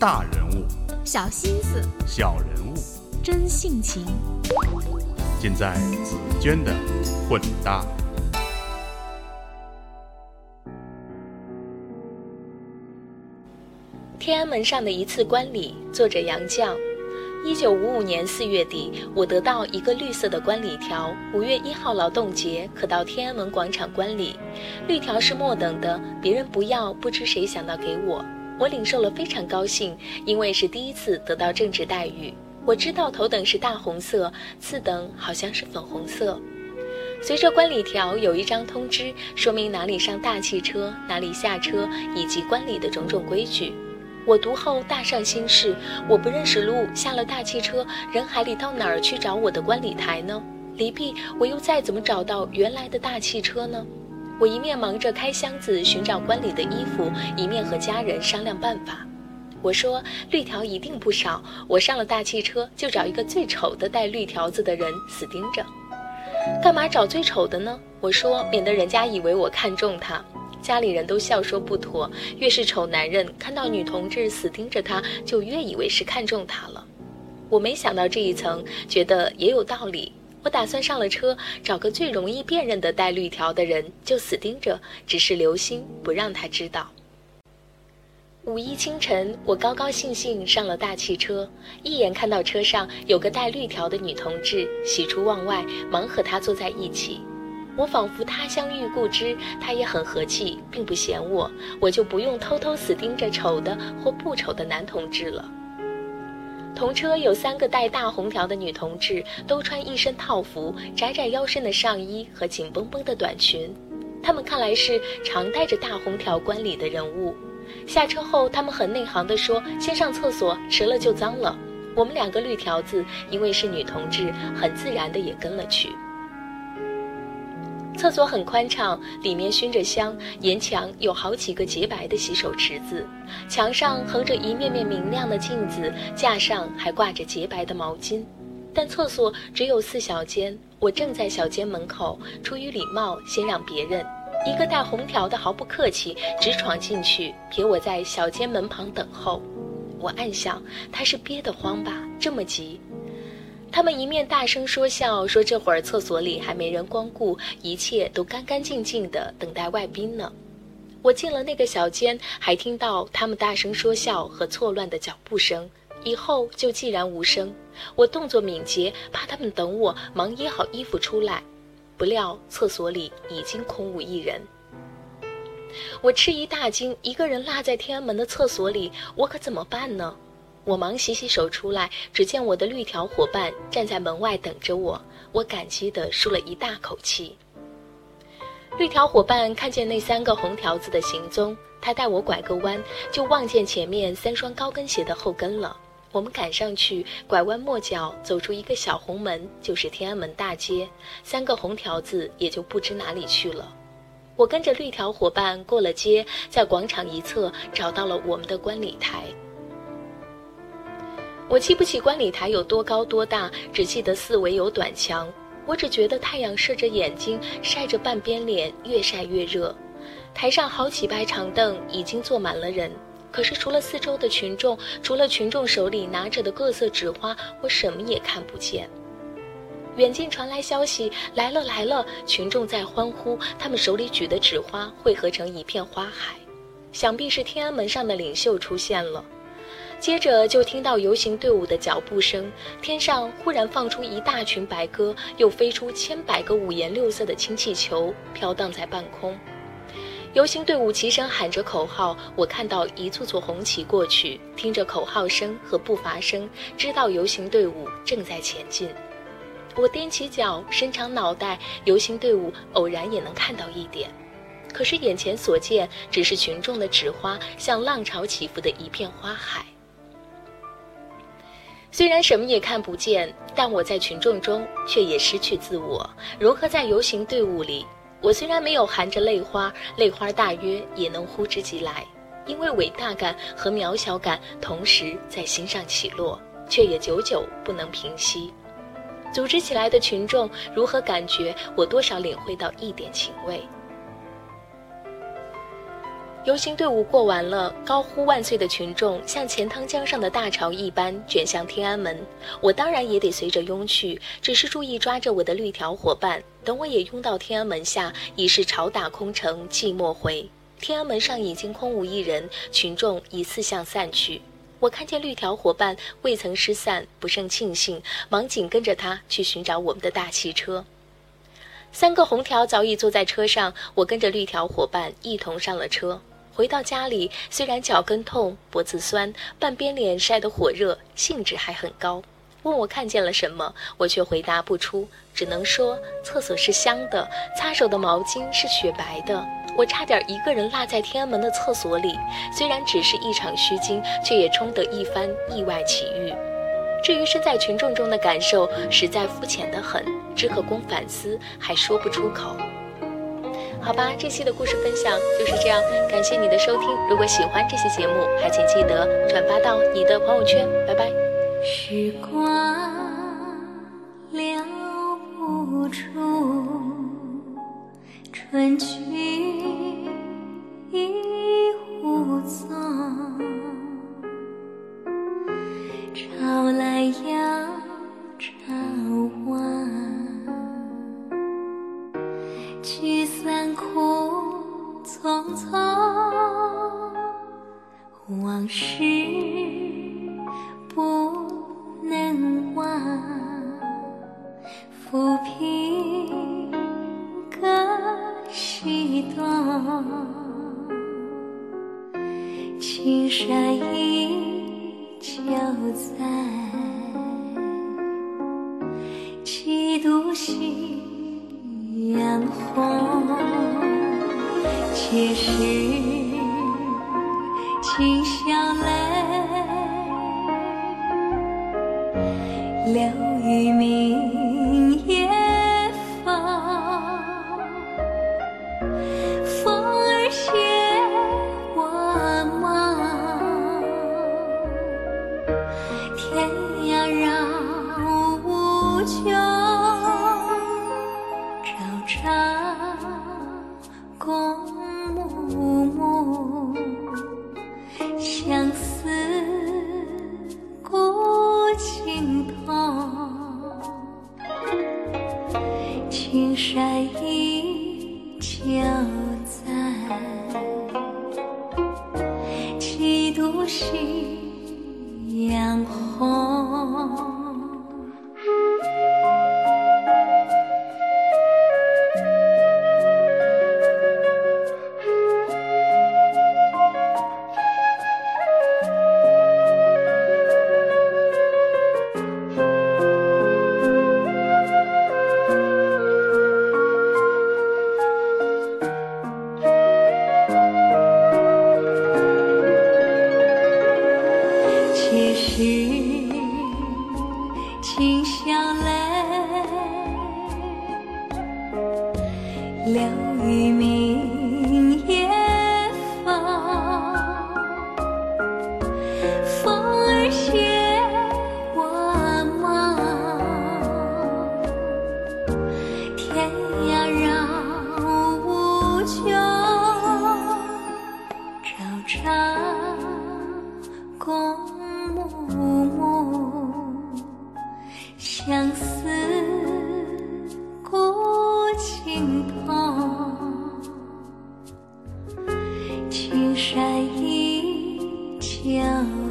大人物、小心思、小人物，真性情，尽在紫娟的混搭。天安门上的一次观礼，作者杨绛。一九五五年四月底，我得到一个绿色的观礼条，五月一号劳动节可到天安门广场观礼。绿条是末等的，别人不要，不知谁想到给我，我领受了非常高兴，因为是第一次得到政治待遇。我知道头等是大红色，次等好像是粉红色。随着观礼条有一张通知，说明哪里上大汽车，哪里下车，以及观礼的种种规矩。我读后大上心事，我不认识路，下了大汽车，人海里到哪儿去找我的观礼台呢？离毕，我又再怎么找到原来的大汽车呢？我一面忙着开箱子寻找关里的衣服，一面和家人商量办法。我说绿条一定不少，我上了大汽车就找一个最丑的带绿条子的人死盯着。干嘛找最丑的呢？我说免得人家以为我看中他。家里人都笑说不妥，越是丑男人，看到女同志死盯着他，就越以为是看中他了。我没想到这一层，觉得也有道理。我打算上了车，找个最容易辨认的带绿条的人，就死盯着，只是留心不让他知道。五一清晨，我高高兴兴上了大汽车，一眼看到车上有个带绿条的女同志，喜出望外，忙和她坐在一起。我仿佛他乡遇故知，他也很和气，并不嫌我，我就不用偷偷死盯着丑的或不丑的男同志了。同车有三个戴大红条的女同志，都穿一身套服，窄窄腰身的上衣和紧绷绷的短裙，她们看来是常带着大红条观礼的人物。下车后，她们很内行地说：“先上厕所，迟了就脏了。”我们两个绿条子，因为是女同志，很自然的也跟了去。厕所很宽敞，里面熏着香，沿墙有好几个洁白的洗手池子，墙上横着一面面明亮的镜子，架上还挂着洁白的毛巾。但厕所只有四小间，我正在小间门口，出于礼貌，先让别人。一个带红条的毫不客气，直闯进去，撇我在小间门旁等候。我暗想，他是憋得慌吧，这么急。他们一面大声说笑，说这会儿厕所里还没人光顾，一切都干干净净的，等待外宾呢。我进了那个小间，还听到他们大声说笑和错乱的脚步声，以后就寂然无声。我动作敏捷，怕他们等我，忙掖好衣服出来，不料厕所里已经空无一人。我吃一大惊，一个人落在天安门的厕所里，我可怎么办呢？我忙洗洗手出来，只见我的绿条伙伴站在门外等着我。我感激地舒了一大口气。绿条伙伴看见那三个红条子的行踪，他带我拐个弯，就望见前面三双高跟鞋的后跟了。我们赶上去，拐弯抹角走出一个小红门，就是天安门大街。三个红条子也就不知哪里去了。我跟着绿条伙伴过了街，在广场一侧找到了我们的观礼台。我记不起观礼台有多高多大，只记得四围有短墙。我只觉得太阳射着眼睛，晒着半边脸，越晒越热。台上好几排长凳已经坐满了人，可是除了四周的群众，除了群众手里拿着的各色纸花，我什么也看不见。远近传来消息，来了来了！群众在欢呼，他们手里举的纸花汇合成一片花海，想必是天安门上的领袖出现了。接着就听到游行队伍的脚步声，天上忽然放出一大群白鸽，又飞出千百个五颜六色的氢气球，飘荡在半空。游行队伍齐声喊着口号，我看到一簇簇红旗过去，听着口号声和步伐声，知道游行队伍正在前进。我踮起脚，伸长脑袋，游行队伍偶然也能看到一点，可是眼前所见只是群众的纸花，像浪潮起伏的一片花海。虽然什么也看不见，但我在群众中却也失去自我，融合在游行队伍里。我虽然没有含着泪花，泪花大约也能呼之即来，因为伟大感和渺小感同时在心上起落，却也久久不能平息。组织起来的群众如何感觉，我多少领会到一点情味。游行队伍过完了，高呼万岁的群众像钱塘江上的大潮一般卷向天安门。我当然也得随着拥去，只是注意抓着我的绿条伙伴。等我也拥到天安门下，已是潮打空城寂寞回。天安门上已经空无一人，群众已四向散去。我看见绿条伙伴未曾失散，不胜庆幸，忙紧跟着他去寻找我们的大汽车。三个红条早已坐在车上，我跟着绿条伙伴一同上了车。回到家里，虽然脚跟痛、脖子酸，半边脸晒得火热，兴致还很高。问我看见了什么，我却回答不出，只能说厕所是香的，擦手的毛巾是雪白的。我差点一个人落在天安门的厕所里，虽然只是一场虚惊，却也冲得一番意外奇遇。至于身在群众中的感受，实在肤浅得很，只可供反思，还说不出口。好吧，这期的故事分享就是这样，感谢你的收听。如果喜欢这期节目，还请记得转发到你的朋友圈。拜拜。时光留不住春去一壶脏，不能忘。浮萍各西东，青山依旧在，几度夕阳红，且是今宵泪，流于明夜风。风儿携我梦，天涯绕无穷。朝朝共夕阳红。流于明心。